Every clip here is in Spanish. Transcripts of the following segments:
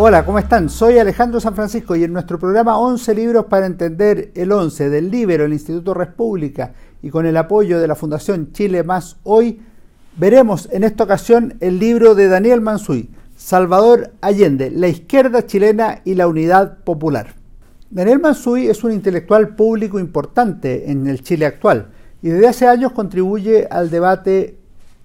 Hola, ¿cómo están? Soy Alejandro San Francisco y en nuestro programa 11 libros para entender el 11 del Libero, el Instituto República y con el apoyo de la Fundación Chile Más Hoy, veremos en esta ocasión el libro de Daniel Mansuy, Salvador Allende, la izquierda chilena y la unidad popular. Daniel Mansuy es un intelectual público importante en el Chile actual y desde hace años contribuye al debate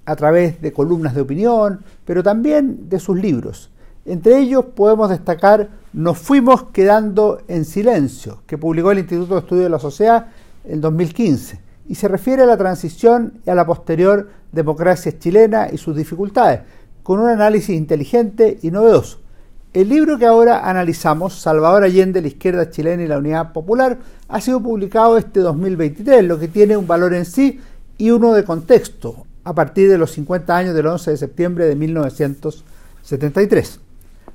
a través de columnas de opinión, pero también de sus libros. Entre ellos podemos destacar Nos fuimos quedando en silencio, que publicó el Instituto de Estudios de la Sociedad en 2015, y se refiere a la transición y a la posterior democracia chilena y sus dificultades, con un análisis inteligente y novedoso. El libro que ahora analizamos, Salvador Allende, la izquierda chilena y la unidad popular, ha sido publicado este 2023, lo que tiene un valor en sí y uno de contexto, a partir de los 50 años del 11 de septiembre de 1973.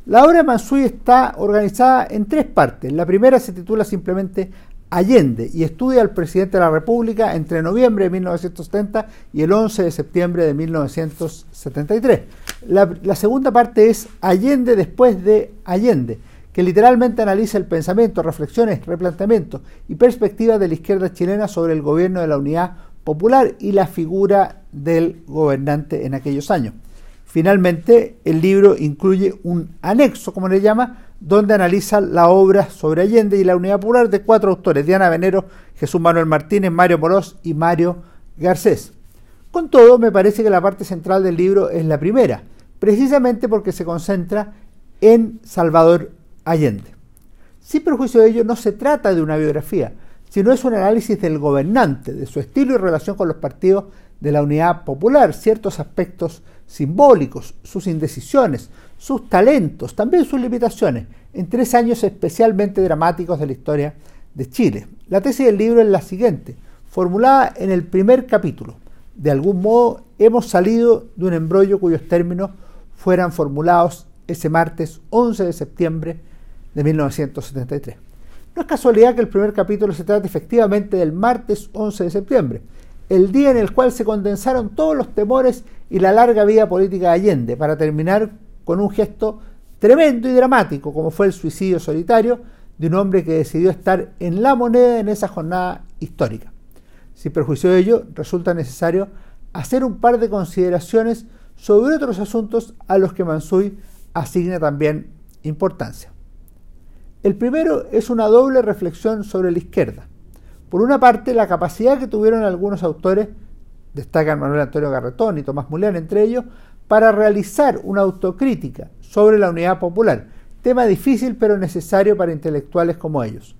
La obra de Mansuy está organizada en tres partes. La primera se titula simplemente Allende y estudia al presidente de la República entre noviembre de 1970 y el 11 de septiembre de 1973. La, la, segunda parte es Allende después de Allende, que literalmente analiza el pensamiento, reflexiones, replanteamientos y perspectivas de la izquierda chilena sobre el gobierno de la unidad popular y la figura del gobernante en aquellos años. Finalmente, el libro incluye un anexo, como le llama, donde analiza la obra sobre Allende y la Unidad Popular de cuatro autores, Diana Venero, Jesús Manuel Martínez, Mario Morós y Mario Garcés. Con todo, me parece que la parte central del libro es la primera, precisamente porque se concentra en Salvador Allende. Sin perjuicio de ello, no se trata de una biografía, sino es un análisis del gobernante, de su estilo y relación con los partidos de la unidad popular, ciertos aspectos simbólicos, sus indecisiones, sus talentos, también sus limitaciones, en tres años especialmente dramáticos de la historia de Chile. La tesis del libro es la siguiente, formulada en el primer capítulo. De algún modo hemos salido de un embrollo cuyos términos fueran formulados ese martes 11 de septiembre de 1973. No es casualidad que el primer capítulo se trate efectivamente del martes 11 de septiembre, el día en el cual se condensaron todos los temores y la larga vida política de Allende, para terminar con un gesto tremendo y dramático, como fue el suicidio solitario de un hombre que decidió estar en la moneda en esa jornada histórica. Sin perjuicio de ello, resulta necesario hacer un par de consideraciones sobre otros asuntos a los que Mansuy asigna también importancia. El primero es una doble reflexión sobre la izquierda. Por una parte, la capacidad que tuvieron algunos autores, destacan Manuel Antonio Garretón y Tomás Mulián entre ellos, para realizar una autocrítica sobre la unidad popular, tema difícil pero necesario para intelectuales como ellos.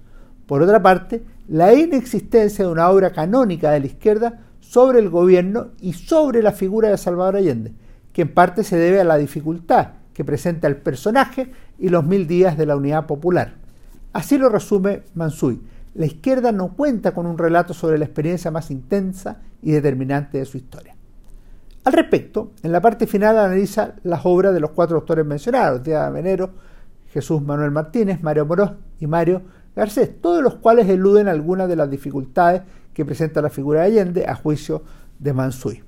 Por otra parte, la inexistencia de una obra canónica de la izquierda sobre el gobierno y sobre la figura de Salvador Allende, que en parte se debe a la dificultad que presenta el personaje y los mil días de la unidad popular. Así lo resume Mansuy la izquierda no cuenta con un relato sobre la experiencia más intensa y determinante de su historia. Al respecto, en la parte final analiza las obras de los cuatro autores mencionados, Diana Venero, Jesús Manuel Martínez, Mario Morós y Mario Garcés, todos los cuales eluden algunas de las dificultades que presenta la figura de Allende a juicio de Mansuy.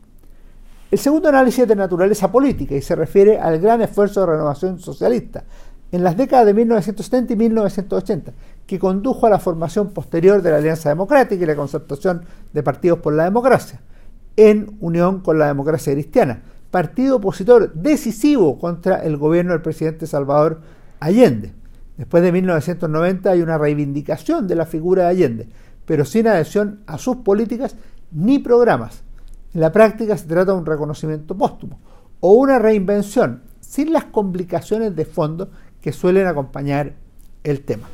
El segundo análisis es de naturaleza política y se refiere al gran esfuerzo de renovación socialista en las décadas de 1970 y 1980, que condujo a la formación posterior de la Alianza Democrática y la concertación de partidos por la democracia, en unión con la democracia cristiana, partido opositor decisivo contra el gobierno del presidente Salvador Allende. Después de 1990 hay una reivindicación de la figura de Allende, pero sin adhesión a sus políticas ni programas. En la práctica se trata de un reconocimiento póstumo o una reinvención sin las complicaciones de fondo que suelen acompañar el tema.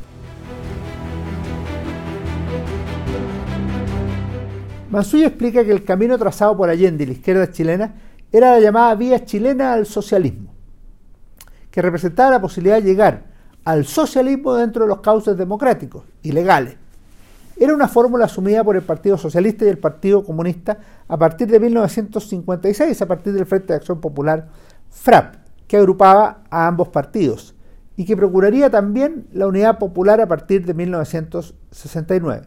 Mansuy explica que el camino trazado por Allende y la izquierda chilena era la llamada vía chilena al socialismo, que representaba la posibilidad de llegar al socialismo dentro de los cauces democráticos y legales. Era una fórmula asumida por el Partido Socialista y el Partido Comunista a partir de 1956, a partir del Frente de Acción Popular FRAP, que agrupaba a ambos partidos y que procuraría también la unidad popular a partir de 1969.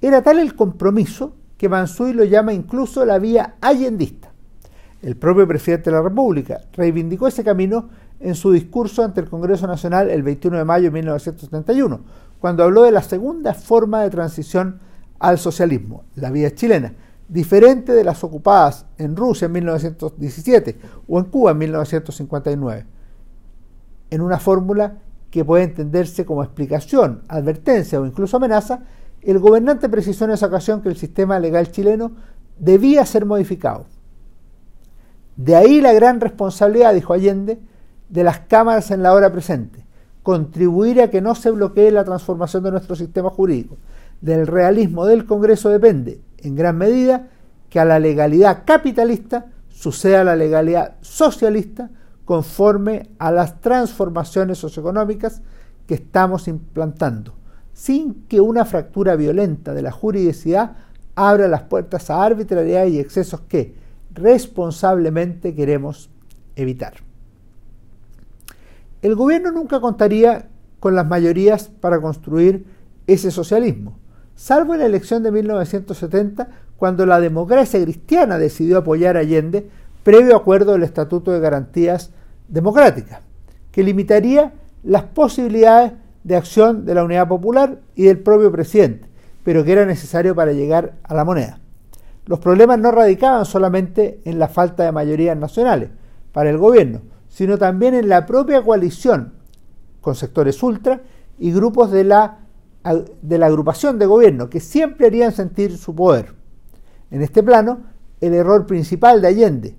Era tal el compromiso que Mansuy lo llama incluso la vía allendista. El propio presidente de la República reivindicó ese camino en su discurso ante el Congreso Nacional el 21 de mayo de 1971, cuando habló de la segunda forma de transición al socialismo, la vía chilena, diferente de las ocupadas en Rusia en 1917 o en Cuba en 1959, en una fórmula que puede entenderse como explicación, advertencia o incluso amenaza, el gobernante precisó en esa ocasión que el sistema legal chileno debía ser modificado. De ahí la gran responsabilidad, dijo Allende, de las cámaras en la hora presente, contribuir a que no se bloquee la transformación de nuestro sistema jurídico. Del realismo del Congreso depende, en gran medida, que a la legalidad capitalista suceda la legalidad socialista conforme a las transformaciones socioeconómicas que estamos implantando, sin que una fractura violenta de la juridicidad abra las puertas a arbitrariedad y excesos que responsablemente queremos evitar. El gobierno nunca contaría con las mayorías para construir ese socialismo, salvo en la elección de 1970, cuando la democracia cristiana decidió apoyar a Allende previo acuerdo del Estatuto de Garantías Democráticas, que limitaría las posibilidades de acción de la Unidad Popular y del propio presidente, pero que era necesario para llegar a la moneda. Los problemas no radicaban solamente en la falta de mayorías nacionales para el gobierno, sino también en la propia coalición con sectores ultra y grupos de la de la agrupación de gobierno, que siempre harían sentir su poder. En este plano, el error principal de Allende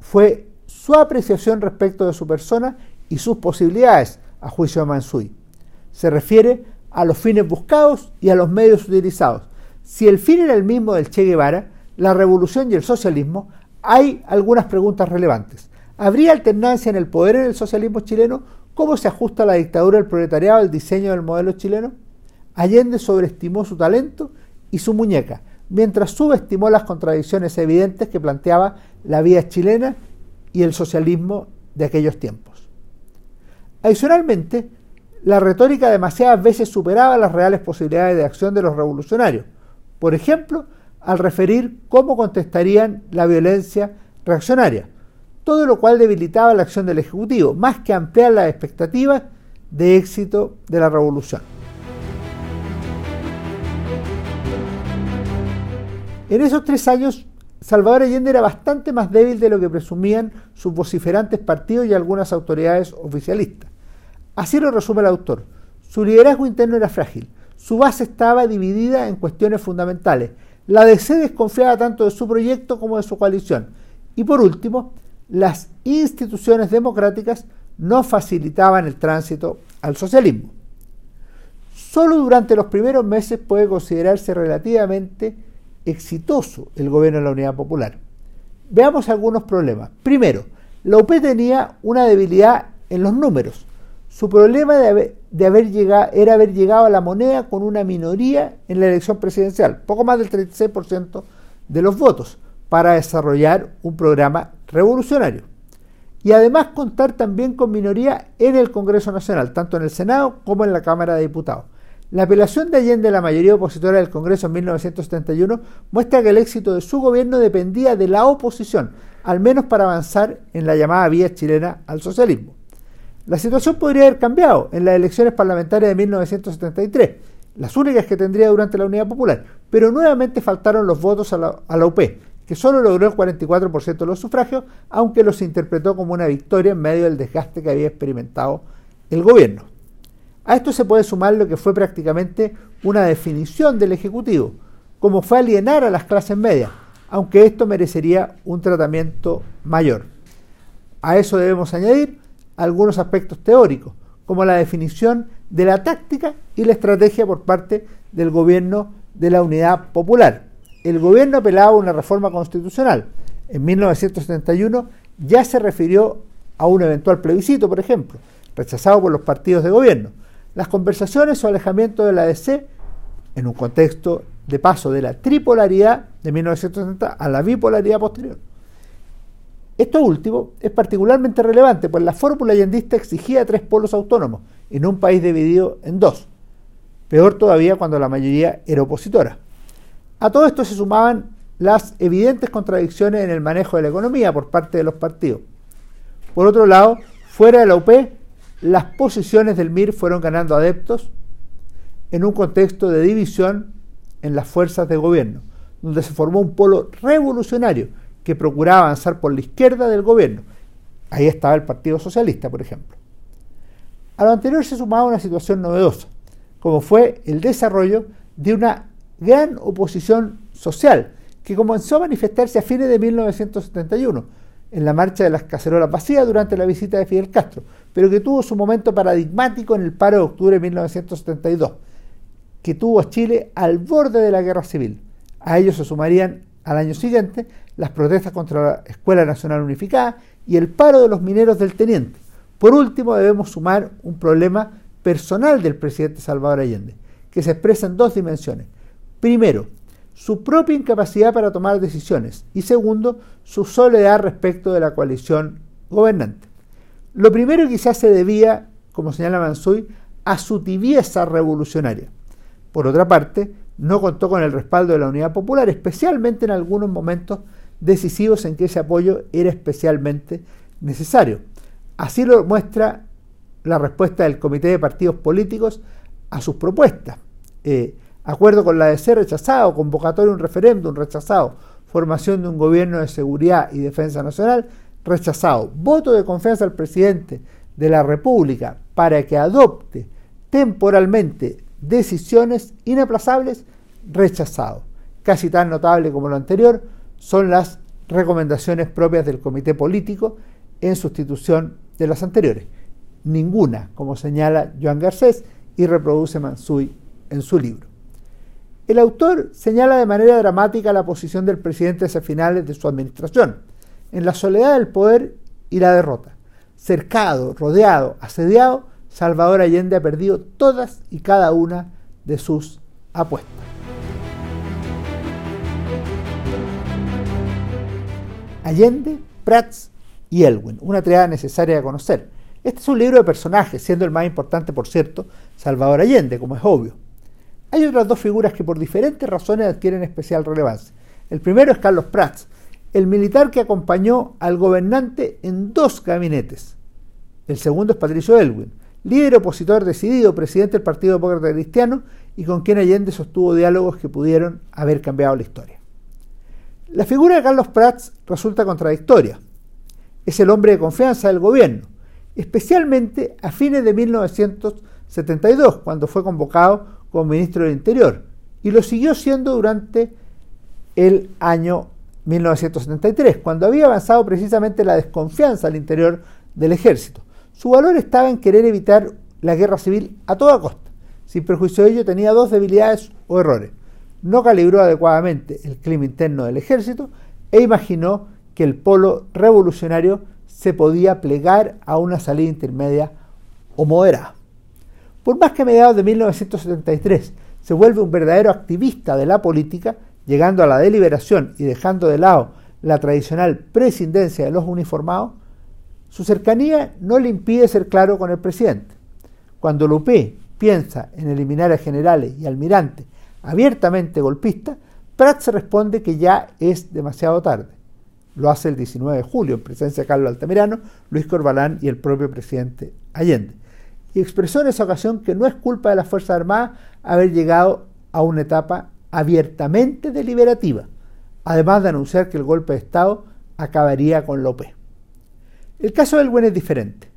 fue su apreciación respecto de su persona y sus posibilidades, a juicio de Mansuy. Se refiere a los fines buscados y a los medios utilizados. Si el fin era el mismo del Che Guevara, la revolución y el socialismo, hay algunas preguntas relevantes. ¿Habría alternancia en el poder en el socialismo chileno? ¿Cómo se ajusta la dictadura del proletariado al diseño del modelo chileno? Allende sobreestimó su talento y su muñeca, mientras subestimó las contradicciones evidentes que planteaba la vía chilena y el socialismo de aquellos tiempos. Adicionalmente, la retórica demasiadas veces superaba las reales posibilidades de acción de los revolucionarios, por ejemplo, al referir cómo contestarían la violencia reaccionaria, todo lo cual debilitaba la acción del Ejecutivo, más que ampliar las expectativas de éxito de la revolución. En esos tres años, Salvador Allende era bastante más débil de lo que presumían sus vociferantes partidos y algunas autoridades oficialistas. Así lo resume el autor. Su liderazgo interno era frágil. Su base estaba dividida en cuestiones fundamentales. La DC desconfiaba tanto de su proyecto como de su coalición. Y por último, las instituciones democráticas no facilitaban el tránsito al socialismo. Solo durante los primeros meses puede considerarse relativamente exitoso el gobierno de la Unidad Popular. Veamos algunos problemas. Primero, la UP tenía una debilidad en los números. Su problema de haber, llegado, era haber llegado a la moneda con una minoría en la elección presidencial, poco más del 36% de los votos, para desarrollar un programa revolucionario. Y además contar también con minoría en el Congreso Nacional, tanto en el Senado como en la Cámara de Diputados. La apelación de Allende a la mayoría opositora del Congreso en 1971 muestra que el éxito de su gobierno dependía de la oposición, al menos para avanzar en la llamada vía chilena al socialismo. La situación podría haber cambiado en las elecciones parlamentarias de 1973, las únicas que tendría durante la Unidad Popular, pero nuevamente faltaron los votos a la, UP, que solo logró el 44% de los sufragios, aunque los interpretó como una victoria en medio del desgaste que había experimentado el gobierno. A esto se puede sumar lo que fue prácticamente una definición del Ejecutivo, como fue alienar a las clases medias, aunque esto merecería un tratamiento mayor. A eso debemos añadir algunos aspectos teóricos, como la definición de la táctica y la estrategia por parte del gobierno de la Unidad Popular. El gobierno apelaba a una reforma constitucional. En 1971 ya se refirió a un eventual plebiscito, por ejemplo, rechazado por los partidos de gobierno las conversaciones o alejamiento de la ADC en un contexto de paso de la tripolaridad de 1970 a la bipolaridad posterior. Esto último es particularmente relevante, pues la fórmula yandista exigía tres polos autónomos en un país dividido en dos. Peor todavía cuando la mayoría era opositora. A todo esto se sumaban las evidentes contradicciones en el manejo de la economía por parte de los partidos. Por otro lado, Fuera de la UP, las posiciones del MIR fueron ganando adeptos en un contexto de división en las fuerzas de gobierno, donde se formó un polo revolucionario que procuraba avanzar por la izquierda del gobierno. Ahí estaba el Partido Socialista, por ejemplo. A lo anterior se sumaba una situación novedosa, como fue el desarrollo de una gran oposición social que comenzó a manifestarse a fines de 1971 en la marcha de las cacerolas vacías durante la visita de Fidel Castro, pero que tuvo su momento paradigmático en el paro de octubre de 1972, que tuvo a Chile al borde de la guerra civil. A ellos se sumarían al año siguiente las protestas contra la Escuela Nacional Unificada y el paro de los mineros del Teniente. Por último, debemos sumar un problema personal del presidente Salvador Allende, que se expresa en dos dimensiones. Primero, su propia incapacidad para tomar decisiones y segundo, su soledad respecto de la coalición gobernante. Lo primero quizás se debía, como señala Mansuy, a su tibieza revolucionaria. Por otra parte, no contó con el respaldo de la Unidad Popular, especialmente en algunos momentos decisivos en que ese apoyo era especialmente necesario. Así lo muestra la respuesta del Comité de Partidos Políticos a sus propuestas. Eh, acuerdo con la DC rechazado, convocatoria de un referéndum rechazado, formación de un gobierno de seguridad y defensa nacional rechazado, voto de confianza al presidente de la República para que adopte temporalmente decisiones inaplazables rechazado. Casi tan notable como lo anterior son las recomendaciones propias del comité político en sustitución de las anteriores. Ninguna, como señala Joan Garcés y reproduce Mansui en su libro. El autor señala de manera dramática la posición del presidente hacia finales de su administración, en la soledad del poder y la derrota. Cercado, rodeado, asediado, Salvador Allende ha perdido todas y cada una de sus apuestas. Allende, Prats y Elwin, una triada necesaria de conocer. Este es un libro de personajes, siendo el más importante, por cierto, Salvador Allende, como es obvio. Hay otras dos figuras que por diferentes razones adquieren especial relevancia. El primero es Carlos Prats, el militar que acompañó al gobernante en dos gabinetes. El segundo es Patricio Elwin, líder opositor decidido, presidente del Partido Demócrata Cristiano y con quien Allende sostuvo diálogos que pudieron haber cambiado la historia. La figura de Carlos Prats resulta contradictoria. Es el hombre de confianza del gobierno, especialmente a fines de 1972, cuando fue convocado como ministro del Interior, y lo siguió siendo durante el año 1973, cuando había avanzado precisamente la desconfianza al interior del ejército. Su valor estaba en querer evitar la guerra civil a toda costa. Sin perjuicio de ello, tenía dos debilidades o errores. No calibró adecuadamente el clima interno del ejército e imaginó que el polo revolucionario se podía plegar a una salida intermedia o moderada. Por más que a mediados de 1973 se vuelve un verdadero activista de la política, llegando a la deliberación y dejando de lado la tradicional prescindencia de los uniformados, su cercanía no le impide ser claro con el presidente. Cuando Lupe piensa en eliminar a generales y almirantes abiertamente golpistas, Prats responde que ya es demasiado tarde. Lo hace el 19 de julio en presencia de Carlos Altamirano, Luis Corbalán y el propio presidente Allende. Y expresó en esa ocasión que no es culpa de las Fuerzas Armadas haber llegado a una etapa abiertamente deliberativa, además de anunciar que el golpe de Estado acabaría con López. El caso del Buen es diferente.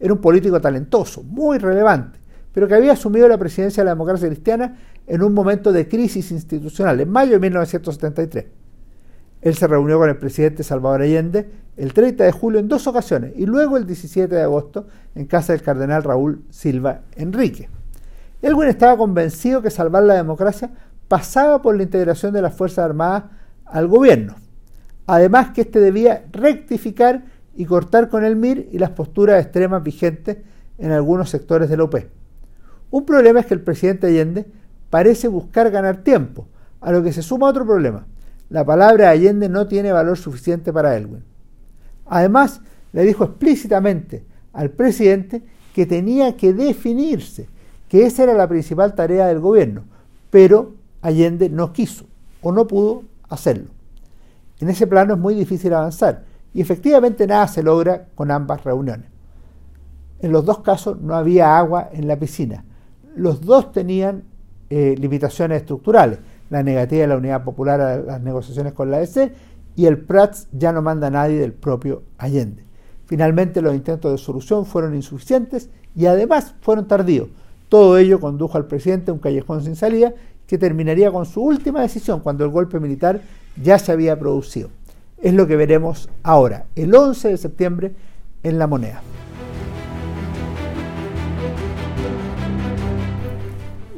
Era un político talentoso, muy relevante, pero que había asumido la presidencia de la democracia cristiana en un momento de crisis institucional, en mayo de 1973. Él se reunió con el presidente Salvador Allende el 30 de julio en dos ocasiones y luego el 17 de agosto en casa del cardenal Raúl Silva Enrique. Elwin estaba convencido que salvar la democracia pasaba por la integración de las Fuerzas Armadas al gobierno. Además que éste debía rectificar y cortar con el MIR y las posturas extremas vigentes en algunos sectores de la OP. Un problema es que el presidente Allende parece buscar ganar tiempo, a lo que se suma otro problema. La palabra Allende no tiene valor suficiente para Elwin. Además, le dijo explícitamente al presidente que tenía que definirse, que esa era la principal tarea del gobierno, pero Allende no quiso o no pudo hacerlo. En ese plano es muy difícil avanzar y efectivamente nada se logra con ambas reuniones. En los dos casos no había agua en la piscina. Los dos tenían eh, limitaciones estructurales, la negativa de la Unidad Popular a las negociaciones con la EC y el Prats ya no manda a nadie del propio Allende. Finalmente los intentos de solución fueron insuficientes y además fueron tardíos. Todo ello condujo al presidente a un callejón sin salida que terminaría con su última decisión cuando el golpe militar ya se había producido. Es lo que veremos ahora, el 11 de septiembre, en la moneda.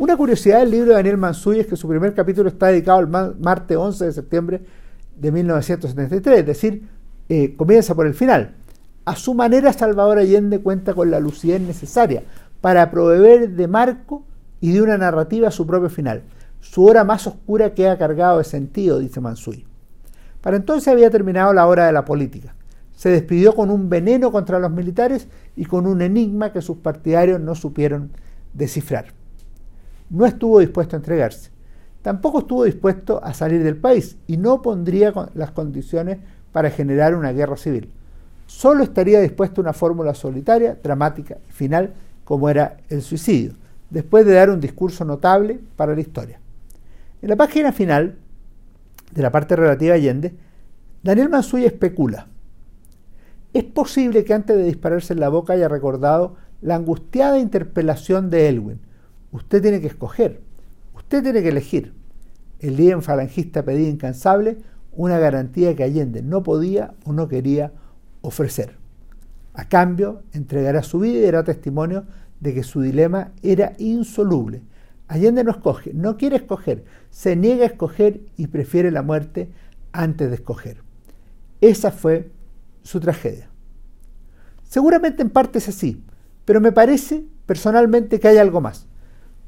Una curiosidad del libro de Daniel Mansuy es que su primer capítulo está dedicado al martes 11 de septiembre de 1973, es decir, eh, comienza por el final. A su manera, Salvador Allende cuenta con la lucidez necesaria para proveer de marco y de una narrativa a su propio final. Su hora más oscura queda cargado de sentido, dice Mansuy. Para entonces había terminado la hora de la política. Se despidió con un veneno contra los militares y con un enigma que sus partidarios no supieron descifrar. No estuvo dispuesto a entregarse. Tampoco estuvo dispuesto a salir del país y no pondría las condiciones para generar una guerra civil. Solo estaría dispuesto a una fórmula solitaria, dramática y final, como era el suicidio, después de dar un discurso notable para la historia. En la página final de la parte relativa a Allende, Daniel Mansuy especula. Es posible que antes de dispararse en la boca haya recordado la angustiada interpelación de Elwin. Usted tiene que escoger, usted tiene que elegir. El líder falangista pedía incansable una garantía que Allende no podía o no quería ofrecer. A cambio, entregará su vida y dará testimonio de que su dilema era insoluble Allende no escoge, no quiere escoger, se niega a escoger y prefiere la muerte antes de escoger. Esa fue su tragedia. Seguramente en parte es así, pero me parece personalmente que hay algo más.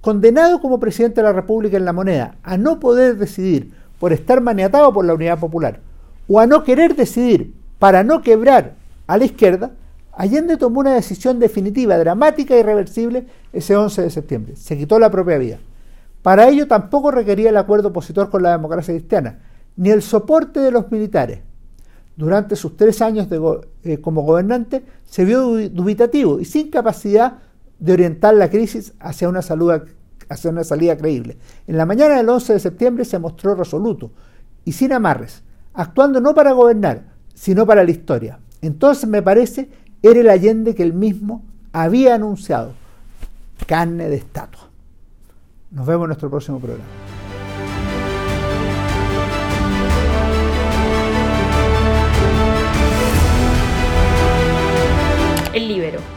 Condenado como presidente de la República en la moneda a no poder decidir por estar maniatado por la Unidad Popular o a no querer decidir para no quebrar a la izquierda, Allende tomó una decisión definitiva, dramática e irreversible ese 11 de septiembre. Se quitó la propia vida. Para ello tampoco requería el acuerdo opositor con la democracia cristiana, ni el soporte de los militares. Durante sus tres años eh, como gobernante se vio dubitativo y sin capacidad de orientar la crisis hacia una, hacia una salida creíble. En la mañana del 11 de septiembre se mostró resoluto y sin amarres, actuando no para gobernar, sino para la historia. Entonces me parece era el Allende que él mismo había anunciado, carne de estatua. Nos vemos en nuestro próximo programa.